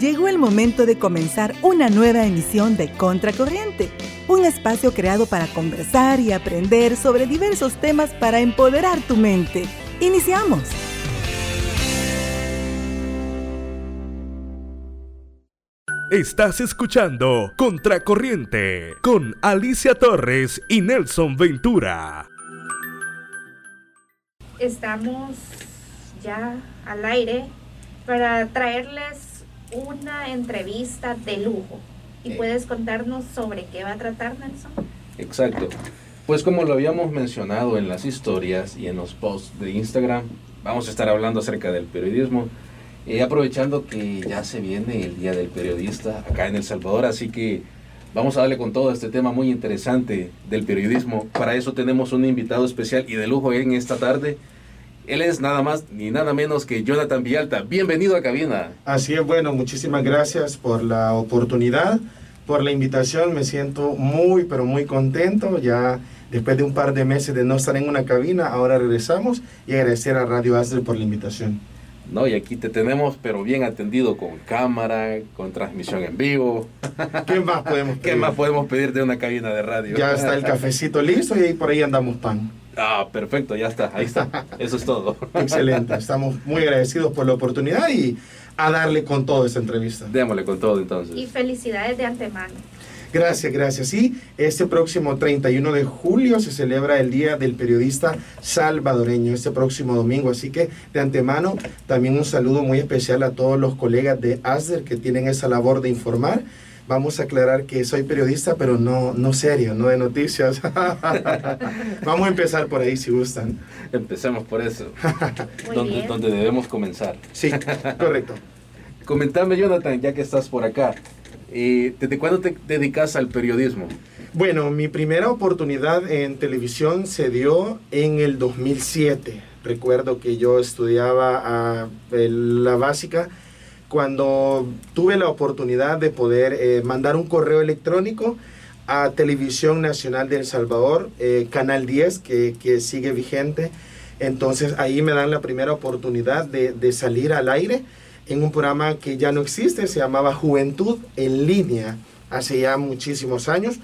Llegó el momento de comenzar una nueva emisión de Contracorriente, un espacio creado para conversar y aprender sobre diversos temas para empoderar tu mente. Iniciamos. Estás escuchando Contracorriente con Alicia Torres y Nelson Ventura. Estamos ya al aire para traerles una entrevista de lujo. ¿Y eh. puedes contarnos sobre qué va a tratar, Nelson? Exacto. Pues como lo habíamos mencionado en las historias y en los posts de Instagram, vamos a estar hablando acerca del periodismo. y aprovechando que ya se viene el Día del Periodista acá en El Salvador, así que vamos a darle con todo este tema muy interesante del periodismo. Para eso tenemos un invitado especial y de lujo en esta tarde. Él es nada más ni nada menos que Jonathan Villalta. Bienvenido a cabina. Así es, bueno, muchísimas gracias por la oportunidad, por la invitación. Me siento muy, pero muy contento. Ya después de un par de meses de no estar en una cabina, ahora regresamos y agradecer a Radio Astre por la invitación. No, y aquí te tenemos, pero bien atendido con cámara, con transmisión en vivo. ¿Qué más podemos pedir? ¿Qué más podemos pedir de una cabina de radio? Ya está el cafecito listo y ahí por ahí andamos pan. Ah, perfecto, ya está, ahí está. Eso es todo. Excelente, estamos muy agradecidos por la oportunidad y a darle con todo esta entrevista. Démosle con todo entonces. Y felicidades de antemano. Gracias, gracias. Sí, este próximo 31 de julio se celebra el Día del Periodista Salvadoreño, este próximo domingo. Así que de antemano también un saludo muy especial a todos los colegas de ASDER que tienen esa labor de informar vamos a aclarar que soy periodista, pero no, no serio, no de noticias. vamos a empezar por ahí si gustan. Empecemos por eso, donde, donde, debemos comenzar. Sí, correcto. Comentame, Jonathan, ya que estás por acá, eh, ¿desde cuándo te dedicas al periodismo? Bueno, mi primera oportunidad en televisión se dio en el 2007. Recuerdo que yo estudiaba a, la básica cuando tuve la oportunidad de poder eh, mandar un correo electrónico a Televisión Nacional de El Salvador, eh, Canal 10, que, sigue vigente. Entonces ahí me dan la primera oportunidad de, salir al aire en un programa que ya no existe, se llamaba Juventud en línea, hace ya muchísimos años.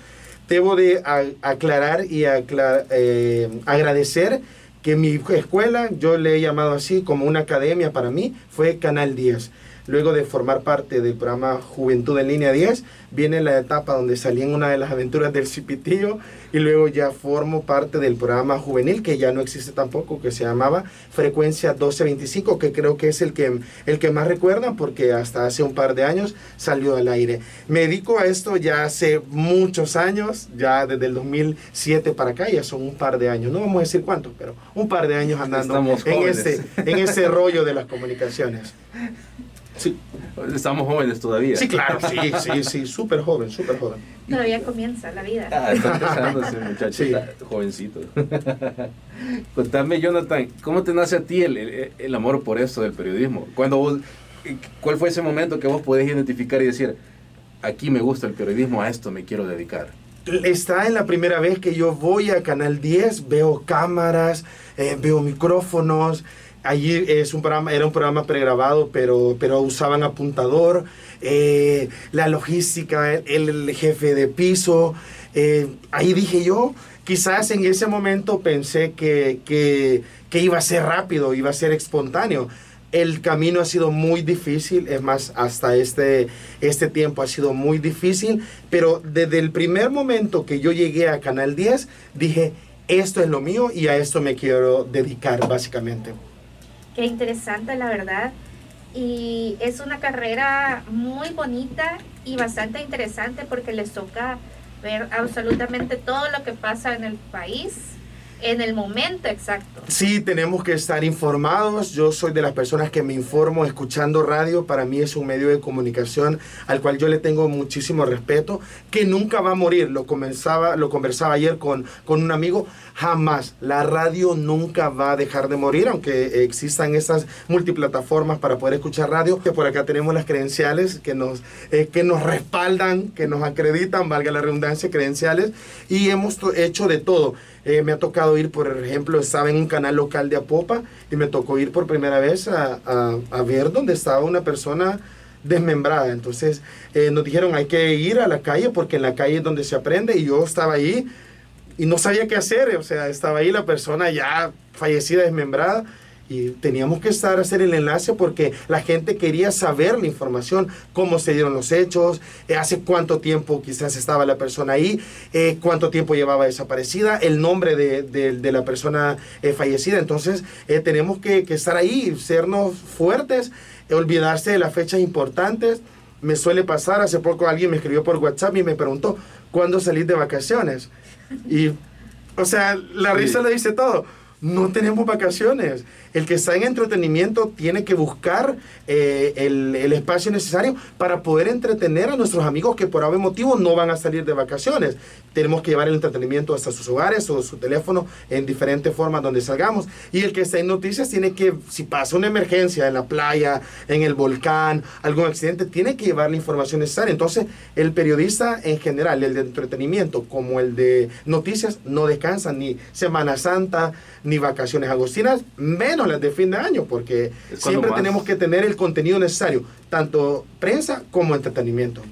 Debo de aclarar y eh, agradecer que mi escuela, yo le he llamado así como una academia para mí, fue Canal 10. Luego de formar parte del programa Juventud en Línea 10, viene la etapa donde salí en una de las aventuras del Cipitillo y luego ya formo parte del programa juvenil que ya no existe tampoco, que se llamaba Frecuencia 1225, que creo que es el que, el que más recuerdan porque hasta hace un par de años salió al aire. Me dedico a esto ya hace muchos años, ya desde el 2007 para acá, ya son un par de años, no vamos a decir cuántos, pero un par de años andando en ese, en ese rollo de las comunicaciones. Sí. Estamos jóvenes todavía. Sí, claro, sí, sí, sí, súper joven, súper joven. Todavía comienza la vida. Ah, está empezando ese muchacho, jovencito. Contame, Jonathan, ¿cómo te nace a ti el, el, amor por esto del periodismo? Cuando vos, ¿Cuál fue ese momento que vos podés identificar y decir, aquí me gusta el periodismo, a esto me quiero dedicar? Está en la primera vez que yo voy a Canal 10, veo cámaras, eh, veo micrófonos, Allí es un programa, era un programa pregrabado, pero, pero usaban apuntador, eh, la logística, el, jefe de piso. Eh, ahí dije yo, quizás en ese momento pensé que, que, que, iba a ser rápido, iba a ser espontáneo. El camino ha sido muy difícil, es más, hasta este, este tiempo ha sido muy difícil, pero desde el primer momento que yo llegué a Canal 10, dije, esto es lo mío y a esto me quiero dedicar básicamente. Qué interesante, la verdad. Y es una carrera muy bonita y bastante interesante porque les toca ver absolutamente todo lo que pasa en el país en el momento exacto. Sí, tenemos que estar informados. Yo soy de las personas que me informo escuchando radio. Para mí es un medio de comunicación al cual yo le tengo muchísimo respeto, que nunca va a morir. Lo, comenzaba, lo conversaba ayer con, con un amigo. Jamás. La radio nunca va a dejar de morir, aunque existan estas multiplataformas para poder escuchar radio. Que por acá tenemos las credenciales que nos, eh, que nos respaldan, que nos acreditan, valga la redundancia, credenciales. Y hemos hecho de todo. Eh, me ha tocado ir, por ejemplo, estaba en un canal local de Apopa y me tocó ir por primera vez a, a, ver dónde estaba una persona desmembrada. Entonces eh, nos dijeron hay que ir a la calle porque en la calle es donde se aprende y yo estaba ahí y no sabía qué hacer. O sea, estaba ahí la persona ya fallecida, desmembrada y teníamos que estar a hacer el enlace porque la gente quería saber la información, cómo se dieron los hechos, eh, hace cuánto tiempo quizás estaba la persona ahí, eh, cuánto tiempo llevaba desaparecida, el nombre de, de, la persona eh, fallecida. Entonces tenemos que, que, estar ahí, sernos fuertes, olvidarse de las fechas importantes. Me suele pasar, hace poco alguien me escribió por WhatsApp y me preguntó, ¿cuándo salís de vacaciones? Y, o sea, la risa le dice todo no tenemos vacaciones. El que está en entretenimiento tiene que buscar eh, el, el, espacio necesario para poder entretener a nuestros amigos que por algún motivo no van a salir de vacaciones. Tenemos que llevar el entretenimiento hasta sus hogares o su teléfono en diferentes formas donde salgamos. Y el que está en noticias tiene que, si pasa una emergencia en la playa, en el volcán, algún accidente, tiene que llevar la información necesaria. Entonces, el periodista en general, el de entretenimiento como el de noticias, no descansa ni Semana Santa, ni vacaciones agostinas, menos las de fin de año, porque siempre tenemos que tener el contenido necesario, tanto prensa como entretenimiento.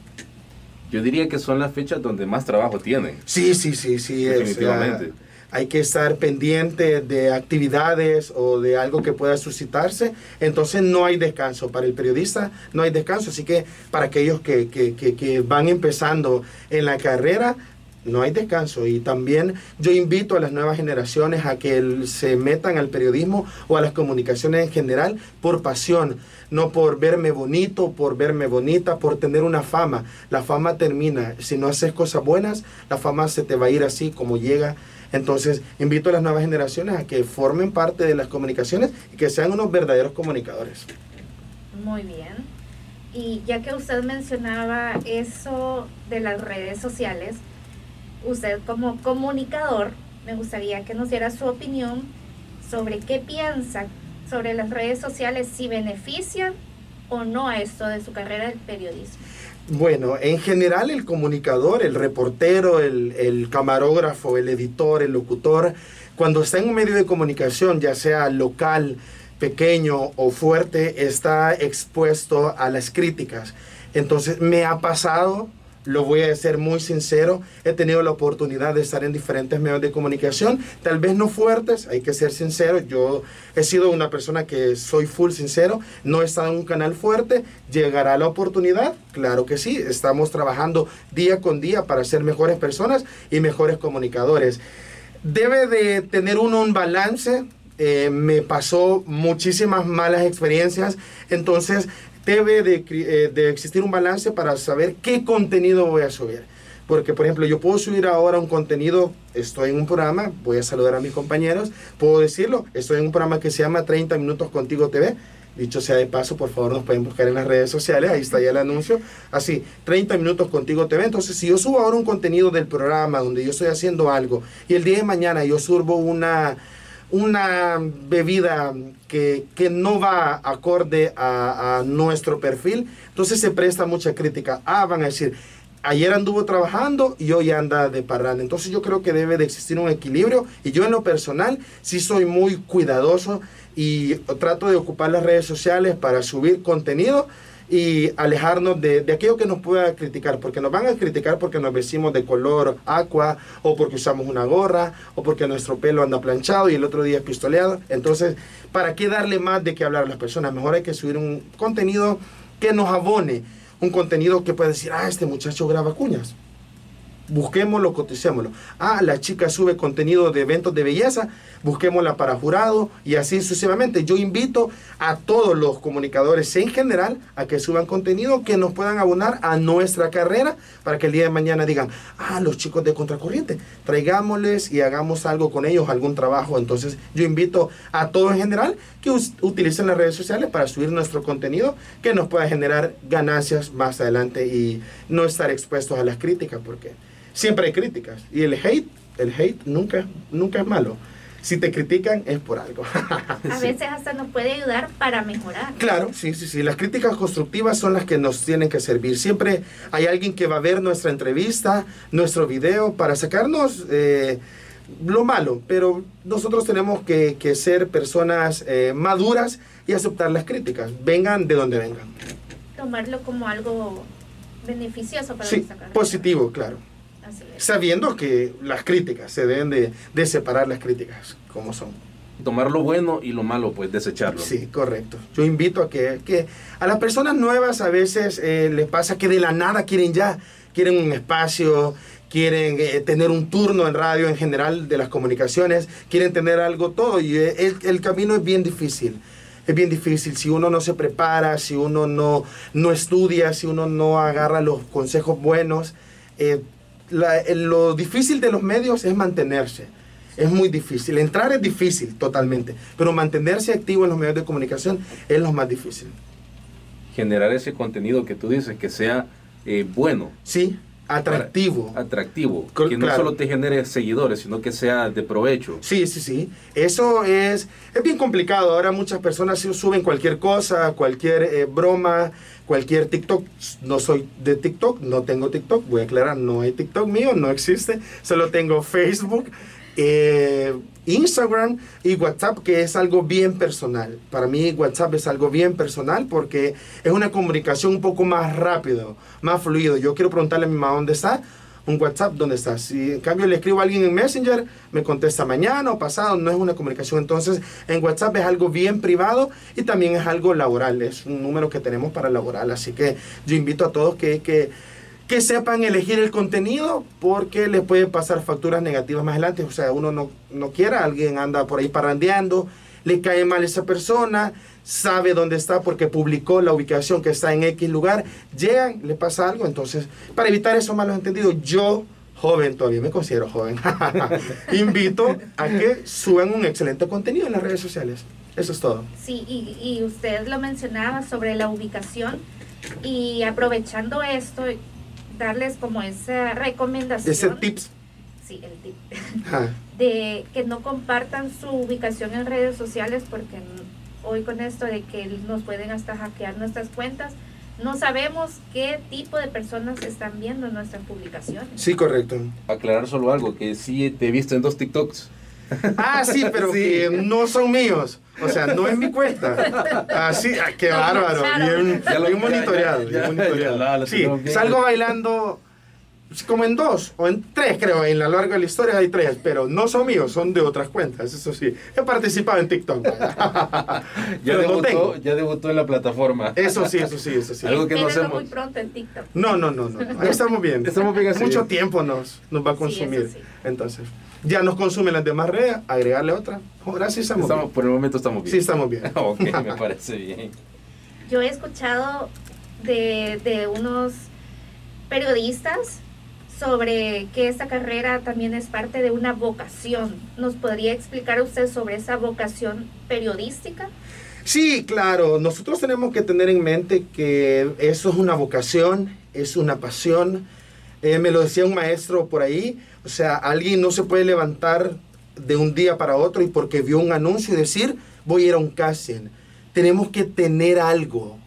Yo diría que son las fechas donde más trabajo tienen. Sí, sí, sí, sí. Definitivamente. hay que estar pendiente de actividades o de algo que pueda suscitarse. Entonces no hay descanso. Para el periodista no hay descanso. Así que para aquellos que, que, que, que van empezando en la carrera, no hay descanso y también yo invito a las nuevas generaciones a que se metan al periodismo o a las comunicaciones en general por pasión, no por verme bonito, por verme bonita, por tener una fama. La fama termina, si no haces cosas buenas, la fama se te va a ir así como llega. Entonces, invito a las nuevas generaciones a que formen parte de las comunicaciones y que sean unos verdaderos comunicadores. Muy bien. Y ya que usted mencionaba eso de las redes sociales, usted como comunicador, me gustaría que nos diera su opinión sobre qué piensa sobre las redes sociales, si benefician o no a esto de su carrera del periodismo. Bueno, en general el comunicador, el reportero, el, el, camarógrafo, el editor, el locutor, cuando está en un medio de comunicación, ya sea local, pequeño o fuerte, está expuesto a las críticas. Entonces me ha pasado lo voy a ser muy sincero, he tenido la oportunidad de estar en diferentes medios de comunicación, tal vez no fuertes, hay que ser sincero, yo he sido una persona que soy full sincero, no he estado en un canal fuerte, llegará la oportunidad, claro que sí, estamos trabajando día con día para ser mejores personas y mejores comunicadores. Debe de tener uno un balance, eh, me pasó muchísimas malas experiencias, entonces debe eh, de, existir un balance para saber qué contenido voy a subir. Porque, por ejemplo, yo puedo subir ahora un contenido, estoy en un programa, voy a saludar a mis compañeros, puedo decirlo, estoy en un programa que se llama 30 Minutos Contigo TV. Dicho sea de paso, por favor nos pueden buscar en las redes sociales, ahí está ya el anuncio. Así, 30 Minutos Contigo TV. Entonces, si yo subo ahora un contenido del programa donde yo estoy haciendo algo y el día de mañana yo subo una una bebida que, no va acorde a, nuestro perfil, entonces se presta mucha crítica. Ah, van a decir, ayer anduvo trabajando y hoy anda de parranda. Entonces yo creo que debe de existir un equilibrio y yo en lo personal sí soy muy cuidadoso y trato de ocupar las redes sociales para subir contenido y alejarnos de, de, aquello que nos pueda criticar, porque nos van a criticar porque nos vestimos de color aqua, o porque usamos una gorra, o porque nuestro pelo anda planchado y el otro día es pistoleado. Entonces, ¿para qué darle más de qué hablar a las personas? Mejor hay que subir un contenido que nos abone, un contenido que pueda decir, ah, este muchacho graba cuñas busquémoslo, coticémoslo. Ah, la chica sube contenido de eventos de belleza, busquémosla para jurado y así sucesivamente. Yo invito a todos los comunicadores en general a que suban contenido que nos puedan abonar a nuestra carrera para que el día de mañana digan, ah, los chicos de Contracorriente, traigámosles y hagamos algo con ellos, algún trabajo. Entonces yo invito a todos en general que utilicen las redes sociales para subir nuestro contenido que nos pueda generar ganancias más adelante y no estar expuestos a las críticas porque siempre hay críticas. Y el hate, el hate nunca, nunca es malo. Si te critican es por algo. A veces hasta nos puede ayudar para mejorar. Claro, sí, sí, sí. Las críticas constructivas son las que nos tienen que servir. Siempre hay alguien que va a ver nuestra entrevista, nuestro video, para sacarnos eh, lo malo. Pero nosotros tenemos que, ser personas eh, maduras y aceptar las críticas, vengan de donde vengan. tomarlo como algo beneficioso para Sí, nuestra carrera. positivo, claro. Sabiendo que las críticas, se deben de, de separar las críticas como son. Tomar lo bueno y lo malo, pues desecharlo. Sí, correcto. Yo invito a que, que a las personas nuevas a veces eh, les pasa que de la nada quieren ya, quieren un espacio, quieren eh, tener un turno en radio en general de las comunicaciones, quieren tener algo todo y eh, el, el camino es bien difícil. Es bien difícil si uno no se prepara, si uno no, no estudia, si uno no agarra los consejos buenos. eh, la- lo difícil de los medios es mantenerse. Es muy difícil. Entrar es difícil totalmente, pero mantenerse activo en los medios de comunicación es lo más difícil. Generar ese contenido que tú dices, que sea eh, bueno, Sí, atractivo. atractivo, que no solo te genere seguidores, sino que sea de provecho. Sí, sí, sí. Eso es, es bien complicado. Ahora muchas personas suben cualquier cosa, cualquier eh, broma, cualquier TikTok. No soy de TikTok, no tengo TikTok. Voy a aclarar, no hay TikTok mío, no existe. Solo tengo Facebook, eh, Instagram y WhatsApp, que es algo bien personal. Para mí WhatsApp es algo bien personal porque es una comunicación un poco más rápido, más fluido. Yo quiero preguntarle a mi mamá dónde está un WhatsApp, ¿dónde estás? Si en cambio le escribo a alguien en Messenger, me contesta mañana o pasado, no es una comunicación. Entonces, en WhatsApp es algo bien privado y también es algo laboral, es un número que tenemos para laboral. Así que yo invito a todos que, que, que sepan elegir el contenido porque les puede pasar facturas negativas más adelante. O sea, uno no, no quiera, alguien anda por ahí parrandeando, le cae mal esa persona, sabe dónde está porque publicó la ubicación que está en X lugar, llegan, le pasa algo. Entonces, para evitar esos malos entendidos, yo, joven, todavía me considero joven, invito a que suban un excelente contenido en las redes sociales. Eso es todo. Sí, y, y usted lo mencionaba sobre la ubicación y aprovechando esto, darles como esa recomendación. Ese tips. Sí, el tip. De que no compartan su ubicación en redes sociales porque hoy con esto de que nos pueden hasta hackear nuestras cuentas, no sabemos qué tipo de personas están viendo nuestras publicaciones. Sí, correcto. Aclarar solo algo, que sí te he visto en dos TikToks. Ah, sí, pero Sí. que no son míos. O sea, no es mi cuenta. Ah, sí, ah, qué No, bárbaro. Bien, Ya lo- bien monitoreado. ya- bien ya- monitoreado. ya, lo Sí, salgo bailando como en dos o en tres, creo. En la larga de la historia hay tres, pero no son míos, son de otras cuentas. Eso sí. He participado en TikTok. Ya no debutó, tengo. ya debutó en la plataforma. Eso sí, eso sí, eso sí. Algo que no hacemos. muy pronto en TikTok. No, no, no, no. Ahí estamos bien. Estamos bien así. Mucho tiempo nos, nos va a Sí, consumir. eso sí. Entonces, ya nos consumen las demás redes, agregarle otra. Ahora sí estamos, Estamos- bien. por el momento estamos bien. Sí, estamos bien. ok, me parece bien. Yo he escuchado de, de unos periodistas sobre que esta carrera también es parte de una vocación. ¿Nos podría explicar usted sobre esa vocación periodística? Sí, claro. Nosotros tenemos que tener en mente que eso es una vocación, es una pasión. Eh, me lo decía un maestro por ahí. O sea, alguien no se puede levantar de un día para otro y porque vio un anuncio y decir, voy a ir a un casting. Tenemos que tener algo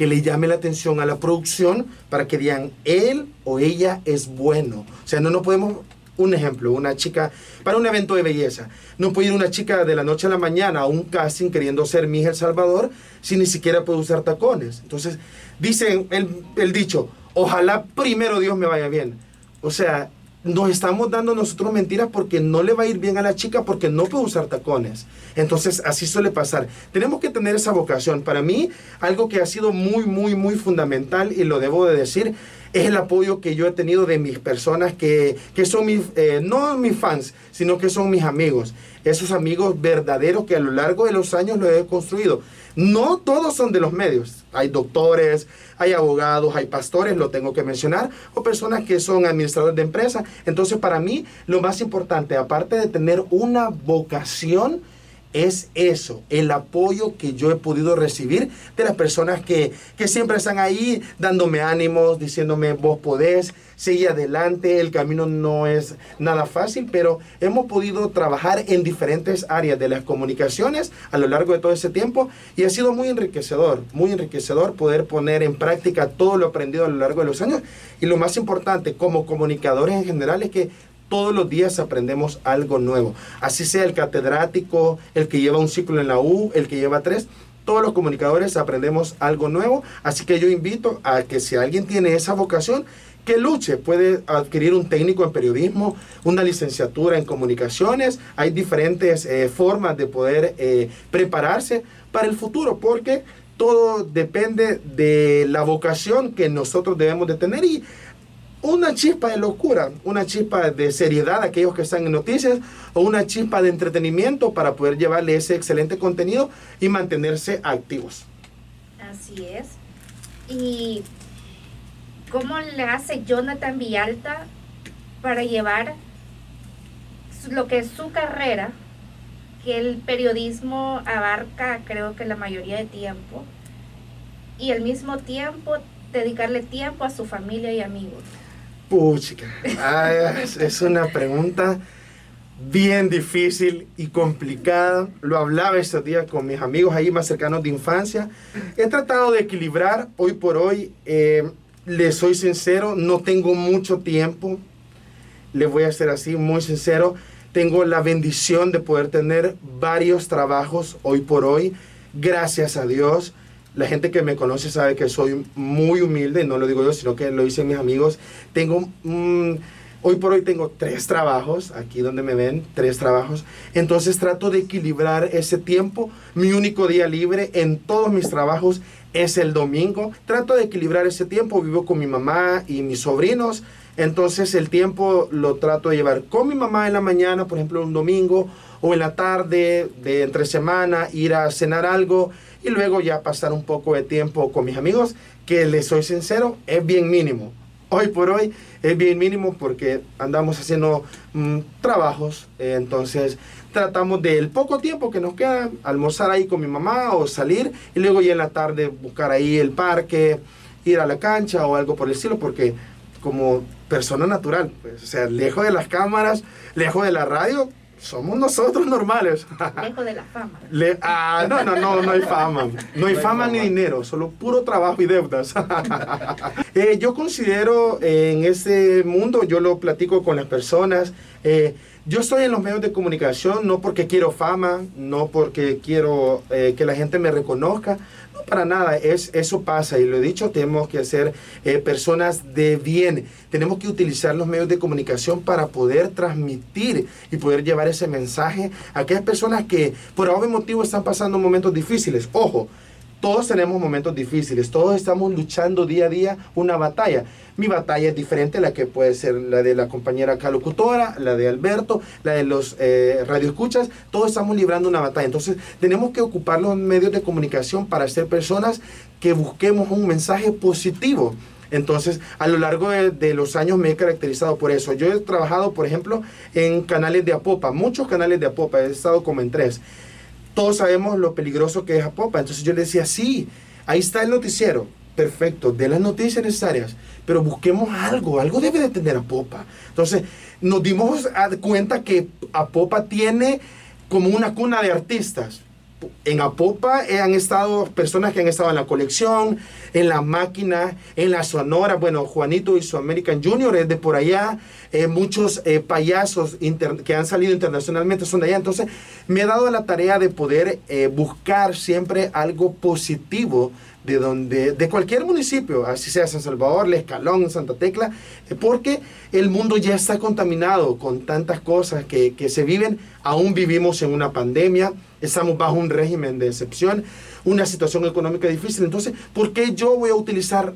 que le llame la atención a la producción para que digan, él o ella es bueno. O sea, no nos podemos un ejemplo, una chica, para un evento de belleza, no puede ir una chica de la noche a la mañana a un casting queriendo ser Miss El Salvador si ni siquiera puede usar tacones. Entonces, dicen el, el dicho, ojalá primero Dios me vaya bien. O sea, nos estamos dando nosotros mentiras porque no le va a ir bien a la chica porque no puede usar tacones. Entonces, así suele pasar. Tenemos que tener esa vocación. Para mí, algo que ha sido muy, muy, muy fundamental y lo debo de decir, es el apoyo que yo he tenido de mis personas que, que son mis, eh, no mis fans, sino que son mis amigos. Esos amigos verdaderos que a lo largo de los años lo he construido. No todos son de los medios. Hay doctores, hay abogados, hay pastores, lo tengo que mencionar, o personas que son administradores de empresas. Entonces, para mí, lo más importante, aparte de tener una vocación, es eso, el apoyo que yo he podido recibir de las personas que, que siempre están ahí dándome ánimos, diciéndome vos podés, sigue adelante, el camino no es nada fácil, pero hemos podido trabajar en diferentes áreas de las comunicaciones a lo largo de todo ese tiempo y ha sido muy enriquecedor, muy enriquecedor poder poner en práctica todo lo aprendido a lo largo de los años. Y lo más importante como comunicadores en general es que todos los días aprendemos algo nuevo. Así sea el catedrático, el que lleva un ciclo en la U, el que lleva tres, todos los comunicadores aprendemos algo nuevo, así que yo invito a que si alguien tiene esa vocación, que luche, puede adquirir un técnico en periodismo, una licenciatura en comunicaciones, hay diferentes eh, formas de poder eh, prepararse para el futuro, porque todo depende de la vocación que nosotros debemos de tener y una chispa de locura, una chispa de seriedad a aquellos que están en noticias o una chispa de entretenimiento para poder llevarle ese excelente contenido y mantenerse activos. Así es. Y ¿Cómo le hace Jonathan Villalta para llevar lo que es su carrera, que el periodismo abarca creo que la mayoría de tiempo, y al mismo tiempo dedicarle tiempo a su familia y amigos? Puchica, es una pregunta bien difícil y complicada. Lo hablaba este día con mis amigos ahí más cercanos de infancia. He tratado de equilibrar hoy por hoy eh, le soy sincero, no tengo mucho tiempo. Le voy a ser así, muy sincero. Tengo la bendición de poder tener varios trabajos hoy por hoy. Gracias a Dios. La gente que me conoce sabe que soy muy humilde, no lo digo yo, sino que lo dicen mis amigos. Tengo, hoy por hoy tengo tres trabajos, aquí donde me ven, tres trabajos. Entonces trato de equilibrar ese tiempo. Mi único día libre en todos mis trabajos es el domingo. Trato de equilibrar ese tiempo, vivo con mi mamá y mis sobrinos, entonces el tiempo lo trato de llevar con mi mamá en la mañana, por ejemplo un domingo, o en la tarde, de entre semana, ir a cenar algo y luego ya pasar un poco de tiempo con mis amigos, que les soy sincero, es bien mínimo. Hoy por hoy es bien mínimo porque andamos haciendo mm, trabajos, eh, entonces tratamos del poco tiempo que nos queda, almorzar ahí con mi mamá o salir y luego ya en la tarde buscar ahí el parque, ir a la cancha o algo por el estilo, porque como persona natural, pues, o sea, lejos de las cámaras, lejos de la radio, somos nosotros normales. Lejos de la fama. ah, no, no, no, no hay fama. No hay fama ni dinero, solo puro trabajo y deudas. Eh, yo considero eh, en este mundo, yo lo platico con las personas, eh, yo estoy en los medios de comunicación no porque quiero fama, no porque quiero eh, que la gente me reconozca, no para nada, es, eso pasa y lo he dicho, tenemos que ser eh, personas de bien, tenemos que utilizar los medios de comunicación para poder transmitir y poder llevar ese mensaje a aquellas personas que por algún motivo están pasando momentos difíciles. Ojo, todos tenemos momentos difíciles, todos estamos luchando día a día una batalla. Mi batalla es diferente a la que puede ser la de la compañera calocutora, la de Alberto, la de los eh, radioescuchas. Todos estamos librando una batalla. Entonces tenemos que ocupar los medios de comunicación para ser personas que busquemos un mensaje positivo. Entonces, a lo largo de, de, los años me he caracterizado por eso. Yo he trabajado, por ejemplo, en canales de Apopa, muchos canales de Apopa, he estado como en tres todos sabemos lo peligroso que es Apopa. Entonces yo le decía, sí, ahí está el noticiero, perfecto, de las noticias necesarias, pero busquemos algo, algo debe de tener Apopa. Entonces nos dimos cuenta que Apopa tiene como una cuna de artistas en Apopa han estado personas que han estado en la colección, en la máquina, en la sonora. Bueno, Juanito y su American Junior es de por allá. Eh, muchos eh, payasos que han salido internacionalmente son de allá. Entonces, me he dado la tarea de poder eh, buscar siempre algo positivo de donde de cualquier municipio, así sea San Salvador, La Escalón, Santa Tecla, porque el mundo ya está contaminado con tantas cosas que, que se viven. Aún vivimos en una pandemia estamos bajo un régimen de excepción, una situación económica difícil. Entonces, ¿por qué yo voy a utilizar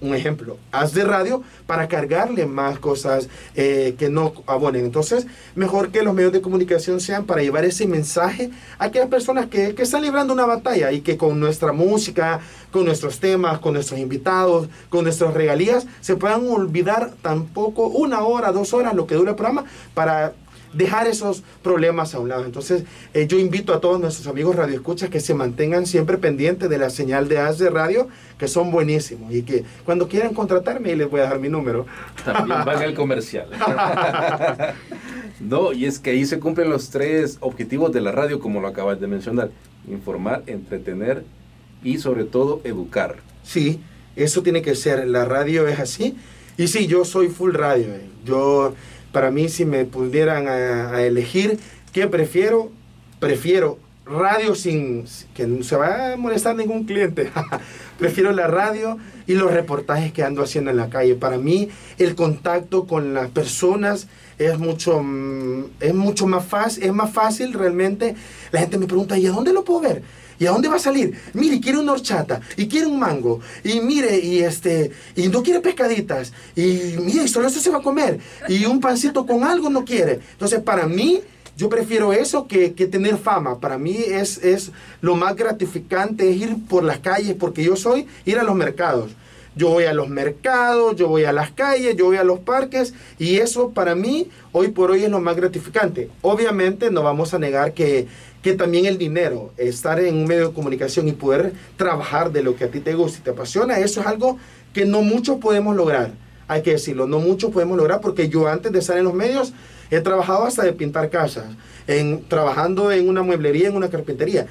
un ejemplo, haz de radio para cargarle más cosas eh, que no abonen. Entonces, mejor que los medios de comunicación sean para llevar ese mensaje a aquellas personas que, que, están librando una batalla y que con nuestra música, con nuestros temas, con nuestros invitados, con nuestras regalías, se puedan olvidar tampoco una hora, dos horas, lo que dura el programa, para dejar esos problemas a un lado. Entonces, eh, yo invito a todos nuestros amigos radioescuchas que se mantengan siempre pendientes de la señal de AS de radio, que son buenísimos y que cuando quieran contratarme, les voy a dar mi número. También van el comercial. no, y es que ahí se cumplen los tres objetivos de la radio, como lo acabas de mencionar: informar, entretener y, sobre todo, educar. Sí, eso tiene que ser. La radio es así. Y sí, yo soy full radio. Eh. Yo para mí, si me pudieran a, elegir, ¿qué prefiero? Prefiero radio sin que no se va a molestar ningún cliente. Prefiero la radio y los reportajes que ando haciendo en la calle. Para mí el contacto con las personas es mucho, mm, es mucho más fácil, es más fácil realmente. La gente me pregunta, ¿y a dónde lo puedo ver? ¿Y a dónde va a salir? Mire, quiere una horchata, y quiere un mango, y mire, y este, y no quiere pescaditas, y mire, solo eso se va a comer, y un pancito con algo no quiere. Entonces, para mí, yo prefiero eso que, que, tener fama. Para mí es, es lo más gratificante, es ir por las calles, porque yo soy ir a los mercados. Yo voy a los mercados, yo voy a las calles, yo voy a los parques y eso para mí hoy por hoy es lo más gratificante. Obviamente no vamos a negar que, que también el dinero, estar en un medio de comunicación y poder trabajar de lo que a ti te gusta y te apasiona, eso es algo que no muchos podemos lograr. Hay que decirlo, no muchos podemos lograr porque yo antes de estar en los medios he trabajado hasta de pintar casas, en, trabajando en una mueblería, en una carpintería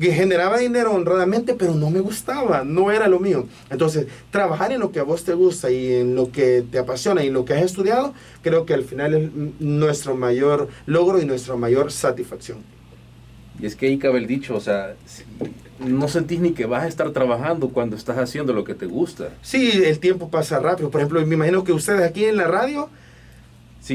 que generaba dinero honradamente, pero no me gustaba, no era lo mío. Entonces, trabajar en lo que a vos te gusta y en lo que te apasiona y en lo que has estudiado, creo que al final es nuestro mayor logro y nuestra mayor satisfacción. Y es que ahí cabe el dicho, o sea, no sentís ni que vas a estar trabajando cuando estás haciendo lo que te gusta. Sí, el tiempo pasa rápido. Por ejemplo, me imagino que ustedes aquí en la radio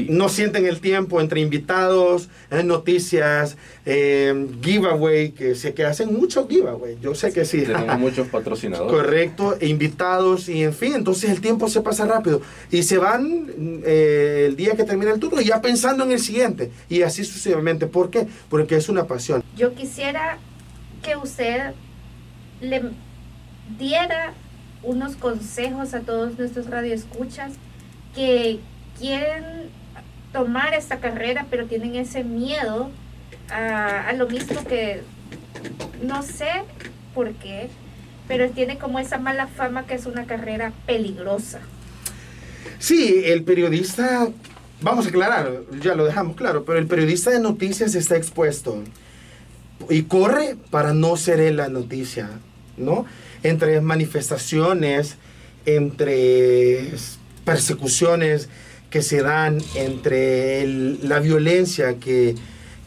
no sienten el tiempo entre invitados, eh, noticias, eh, giveaway, que sé que hacen muchos giveaway. Yo sé que sí. Tenemos muchos patrocinadores. Correcto, e invitados y en fin, entonces el tiempo se pasa rápido. Y se van eh, el día que termina el turno ya pensando en el siguiente. Y así sucesivamente. ¿Por qué? Porque es una pasión. Yo quisiera que usted le diera unos consejos a todos nuestros radioescuchas que quieren tomar esta carrera, pero tienen ese miedo a, lo mismo que no sé por qué, pero tiene como esa mala fama que es una carrera peligrosa. Sí, el periodista, vamos a aclarar, ya lo dejamos claro, pero el periodista de noticias está expuesto y corre para no ser la noticia, ¿no? Entre manifestaciones, entre persecuciones, que se dan entre la violencia que,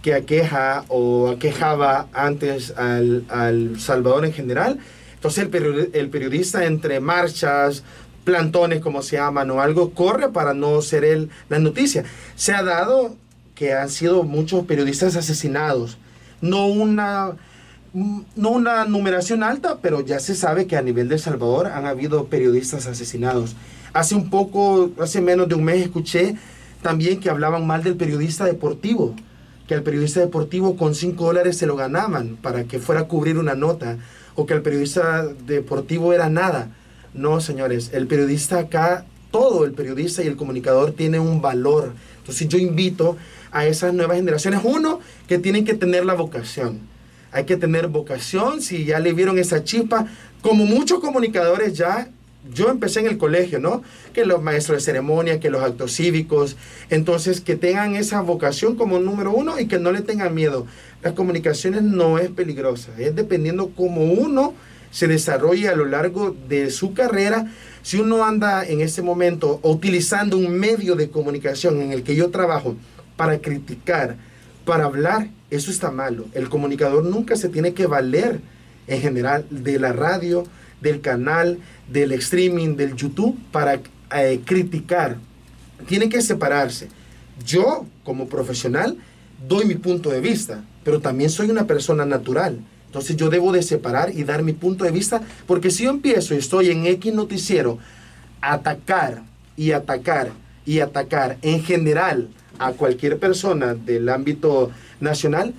que, aqueja o aquejaba antes al, al Salvador en general. Entonces el, el, periodista entre marchas, plantones como se llaman o algo, corre para no ser él la noticia. Se ha dado que han sido muchos periodistas asesinados. No una, no una numeración alta, pero ya se sabe que a nivel de El Salvador han habido periodistas asesinados. Hace un poco, hace menos de un mes, escuché también que hablaban mal del periodista deportivo, que al periodista deportivo con 5 dólares se lo ganaban para que fuera a cubrir una nota, o que el periodista deportivo era nada. No, señores, el periodista acá, todo el periodista y el comunicador tiene un valor. Entonces yo invito a esas nuevas generaciones, uno, que tienen que tener la vocación. Hay que tener vocación, si ya le vieron esa chispa, como muchos comunicadores ya yo empecé en el colegio, ¿no? Que los maestros de ceremonia, que los actos cívicos, entonces que tengan esa vocación como número uno y que no le tengan miedo. Las comunicaciones no es peligrosa, es dependiendo cómo uno se desarrolle a lo largo de su carrera. Si uno anda en ese momento utilizando un medio de comunicación en el que yo trabajo para criticar, para hablar, eso está malo. El comunicador nunca se tiene que valer en general de la radio, del canal, del streaming, del YouTube para eh, criticar. Tiene que separarse. Yo, como profesional, doy mi punto de vista, pero también soy una persona natural. Entonces yo debo de separar y dar mi punto de vista, porque si yo empiezo y estoy en X noticiero atacar y atacar y atacar en general a cualquier persona del ámbito nacional,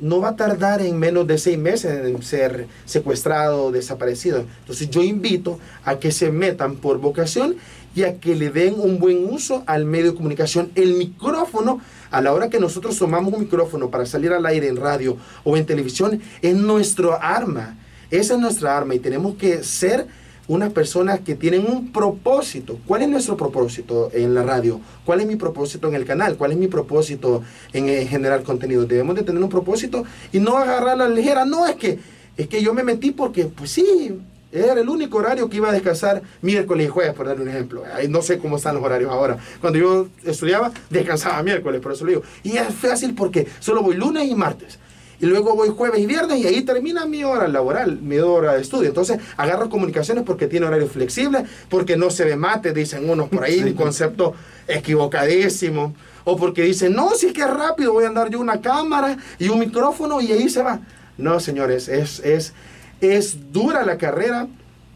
no va a tardar en menos de seis meses en ser secuestrado o desaparecido. Entonces yo invito a que se metan por vocación y a que le den un buen uso al medio de comunicación. El micrófono, a la hora que nosotros tomamos un micrófono para salir al aire en radio o en televisión, es nuestro arma. Esa es nuestra arma y tenemos que ser unas personas que tienen un propósito. ¿Cuál es nuestro propósito en la radio? ¿Cuál es mi propósito en el canal? ¿Cuál es mi propósito en, generar contenido? Debemos de tener un propósito y no agarrar la ligera. No, es que, es que yo me metí porque, pues sí, era el único horario que iba a descansar miércoles y jueves, por dar un ejemplo. no sé cómo están los horarios ahora. Cuando yo estudiaba, descansaba miércoles, por eso lo digo. Y es fácil porque solo voy lunes y martes. Y luego voy jueves y viernes y ahí termina mi hora laboral, mi hora de estudio. Entonces agarro comunicaciones porque tiene horario flexible, porque no se ve mate, dicen unos por ahí, un concepto equivocadísimo. O porque dicen, no, si es que es rápido, voy a andar yo una cámara y un micrófono y ahí se va. No, señores, es, es, es dura la carrera,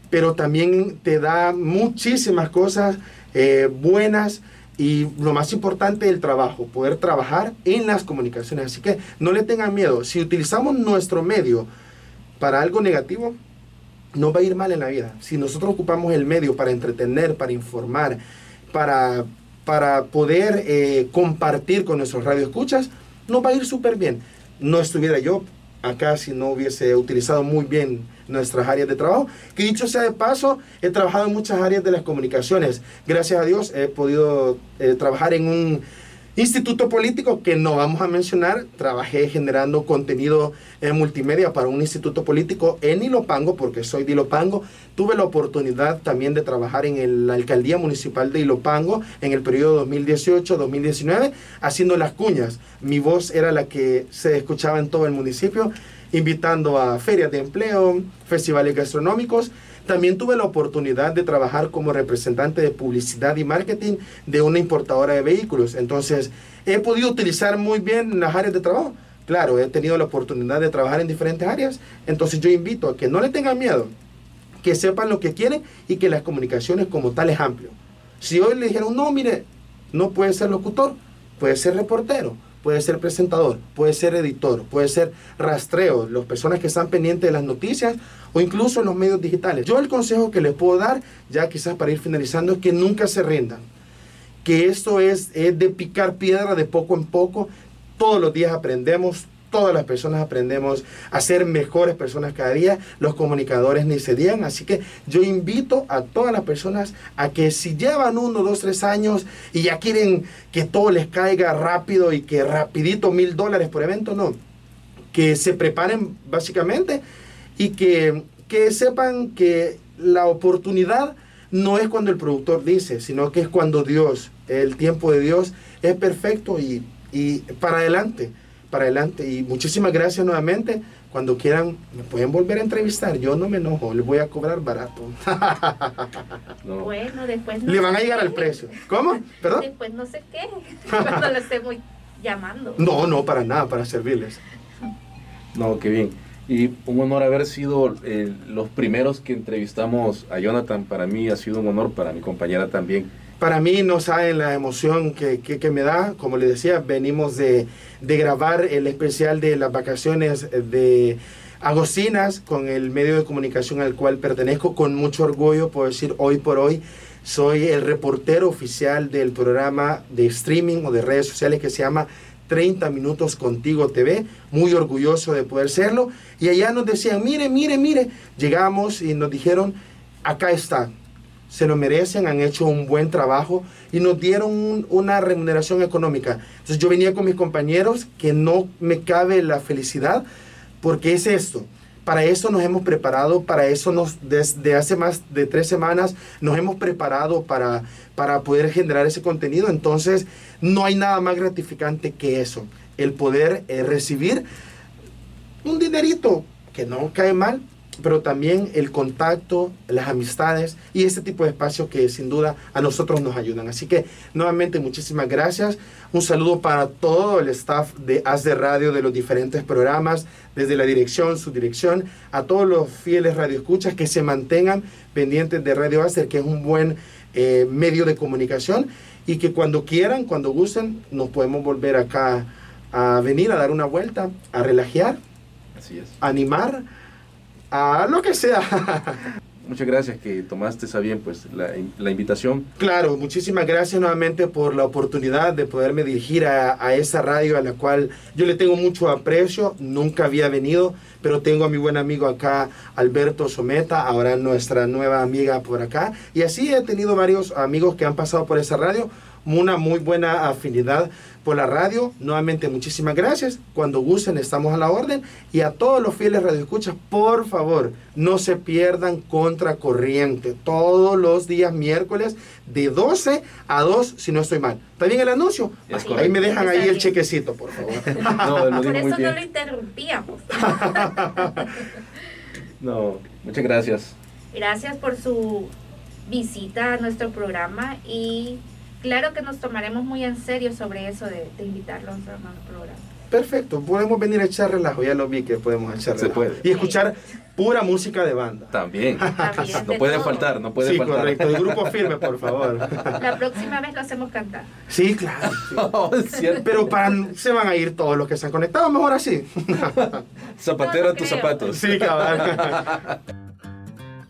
pero también te da muchísimas cosas eh, buenas y lo más importante, el trabajo, poder trabajar en las comunicaciones. Así que no le tengan miedo. Si utilizamos nuestro medio para algo negativo, no va a ir mal en la vida. Si nosotros ocupamos el medio para entretener, para informar, para, para poder eh, compartir con nuestros radioescuchas, nos va a ir súper bien. No estuviera yo acá si no hubiese utilizado muy bien nuestras áreas de trabajo. Que dicho sea de paso, he trabajado en muchas áreas de las comunicaciones. Gracias a Dios he podido eh, trabajar en un instituto político que no vamos a mencionar. Trabajé generando contenido en multimedia para un instituto político en Ilopango, porque soy de Ilopango. Tuve la oportunidad también de trabajar en la alcaldía municipal de Ilopango en el periodo 2018-2019, haciendo las cuñas. Mi voz era la que se escuchaba en todo el municipio invitando a ferias de empleo, festivales gastronómicos. También tuve la oportunidad de trabajar como representante de publicidad y marketing de una importadora de vehículos. Entonces, he podido utilizar muy bien las áreas de trabajo. Claro, he tenido la oportunidad de trabajar en diferentes áreas. Entonces, yo invito a que no le tengan miedo, que sepan lo que quieren y que las comunicaciones como tal es amplio. Si hoy le dijeron, no, mire, no puede ser locutor, puede ser reportero, puede ser presentador, puede ser editor, puede ser rastreo, las personas que están pendientes de las noticias o incluso en los medios digitales. Yo el consejo que les puedo dar, ya quizás para ir finalizando, es que nunca se rindan. Que esto es, es de picar piedra de poco en poco. Todos los días aprendemos, todas las personas aprendemos a ser mejores personas cada día, los comunicadores ni se digan, así que yo invito a todas las personas a que si llevan uno, dos, tres años y ya quieren que todo les caiga rápido y que rapidito mil dólares por evento, no, que se preparen básicamente y que, que sepan que la oportunidad no es cuando el productor dice, sino que es cuando Dios, el tiempo de Dios es perfecto y, y para adelante para adelante. Y muchísimas gracias nuevamente. Cuando quieran, me pueden volver a entrevistar. Yo no me enojo, les voy a cobrar barato. Bueno, después no Le van a llegar al precio. ¿Cómo? ¿Perdón? Después no sé qué, cuando lo estemos llamando. No, no, para nada, para servirles. No, qué bien. Y un honor haber sido eh, los primeros que entrevistamos a Jonathan. Para mí ha sido un honor, para mi compañera también para mí no saben la emoción que, que, me da. Como les decía, venimos de, de, grabar el especial de las vacaciones de Agostinas con el medio de comunicación al cual pertenezco. Con mucho orgullo puedo decir hoy por hoy soy el reportero oficial del programa de streaming o de redes sociales que se llama 30 Minutos Contigo TV. Muy orgulloso de poder serlo. Y allá nos decían, mire, mire, mire. Llegamos y nos dijeron, acá está se lo merecen, han hecho un buen trabajo y nos dieron una remuneración económica. Entonces yo venía con mis compañeros que no me cabe la felicidad porque es esto. Para eso nos hemos preparado, para eso nos, desde hace más de tres semanas nos hemos preparado para, para poder generar ese contenido. Entonces no hay nada más gratificante que eso, el poder eh, recibir un dinerito que no cae mal, pero también el contacto, las amistades y este tipo de espacios que sin duda a nosotros nos ayudan. Así que nuevamente muchísimas gracias. Un saludo para todo el staff de Haz de Radio de los diferentes programas, desde la dirección, su dirección, a todos los fieles radioescuchas que se mantengan pendientes de Radio Acer, que es un buen eh, medio de comunicación y que cuando quieran, cuando gusten, nos podemos volver acá a venir a dar una vuelta, a relajear, Así es. animar a lo que sea. Muchas gracias que tomaste esa bien pues la, la, invitación. Claro, muchísimas gracias nuevamente por la oportunidad de poderme dirigir a, a, esa radio a la cual yo le tengo mucho aprecio, nunca había venido, pero tengo a mi buen amigo acá, Alberto Someta, ahora nuestra nueva amiga por acá, y así he tenido varios amigos que han pasado por esa radio, una muy buena afinidad por la radio. Nuevamente, muchísimas gracias. Cuando gusten, estamos a la orden. Y a todos los fieles radioescuchas, por favor, no se pierdan Contracorriente. Todos los días miércoles de 12 a 2, si no estoy mal. ¿Está bien el anuncio? ahí me dejan ahí el chequecito, por favor. No, lo por eso no lo interrumpíamos. no, muchas gracias. Gracias por su visita a nuestro programa y claro que nos tomaremos muy en serio sobre eso de, invitarlos a nuestro programa. Perfecto, podemos venir a echar relajo, ya lo vi que podemos echar relajo. Se puede. Y escuchar pura música de banda. También. no puede faltar, no puede faltar. Sí, correcto. El grupo firme, por favor. La próxima vez lo hacemos cantar. Sí, claro. Oh, Pero para, se van a ir todos los que se han conectado, mejor así. Zapatero a tus zapatos. Sí, cabal.